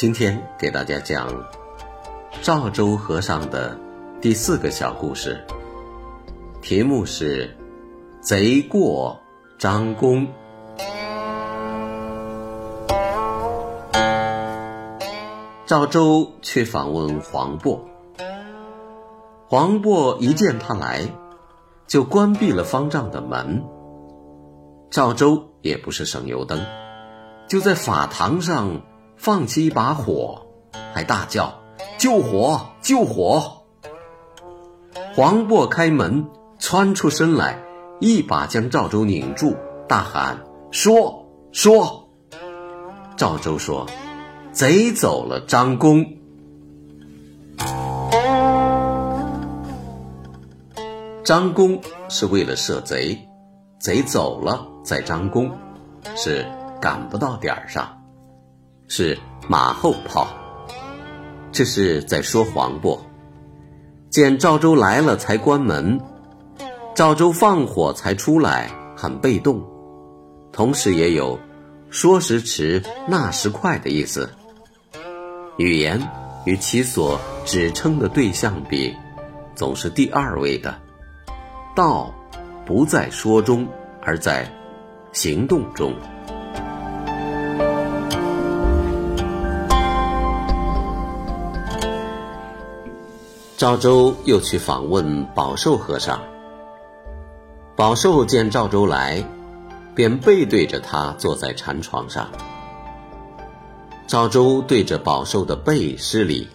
今天给大家讲赵州和尚的第四个小故事，题目是“贼过张公”。赵州去访问黄渤，黄渤一见他来，就关闭了方丈的门。赵州也不是省油灯，就在法堂上。放起一把火，还大叫：“救火！救火！”黄渤开门窜出身来，一把将赵州拧住，大喊：“说说！”赵州说：“贼走了张公。”张公是为了射贼，贼走了再张公，是赶不到点儿上。是马后炮，这是在说谎不。见赵州来了才关门，赵州放火才出来，很被动。同时也有说时迟那时快的意思。语言与其所指称的对象比，总是第二位的。道不在说中，而在行动中。赵州又去访问宝寿和尚。宝寿见赵州来，便背对着他坐在禅床上。赵州对着宝寿的背施礼。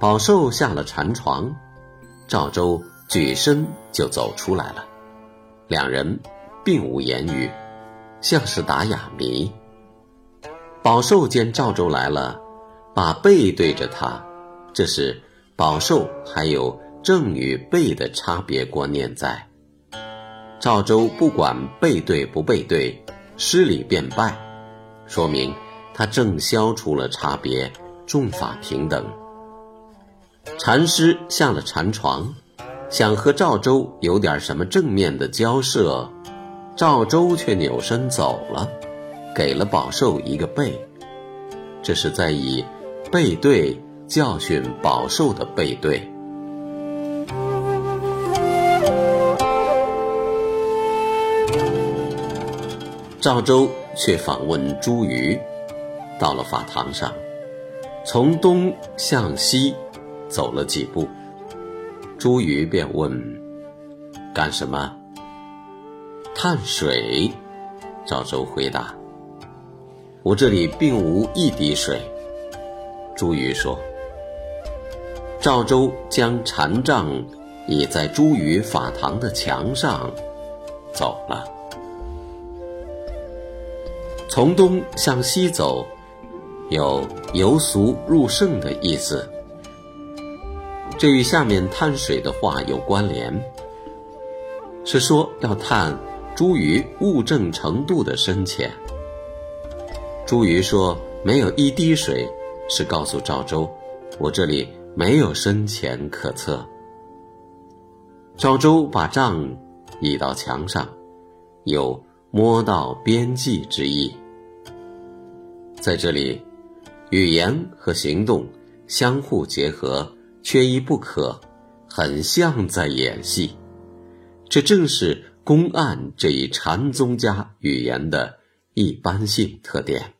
宝寿下了禅床，赵州举身就走出来了。两人并无言语，像是打哑谜。宝寿见赵州来了，把背对着他，这是。宝寿还有正与背的差别观念在。赵州不管背对不背对，失礼便拜，说明他正消除了差别，众法平等。禅师下了禅床，想和赵州有点什么正面的交涉，赵州却扭身走了，给了宝寿一个背，这是在以背对。教训饱受的背对，赵州却访问朱瑜，到了法堂上，从东向西走了几步，朱瑜便问：“干什么？”探水。赵州回答：“我这里并无一滴水。”朱瑜说。赵州将禅杖倚在茱萸法堂的墙上，走了。从东向西走，有由俗入圣的意思。这与下面探水的话有关联，是说要探茱萸物证程度的深浅。茱萸说没有一滴水，是告诉赵州，我这里。没有深浅可测。赵州把杖倚到墙上，有摸到边际之意。在这里，语言和行动相互结合，缺一不可，很像在演戏。这正是公案这一禅宗家语言的一般性特点。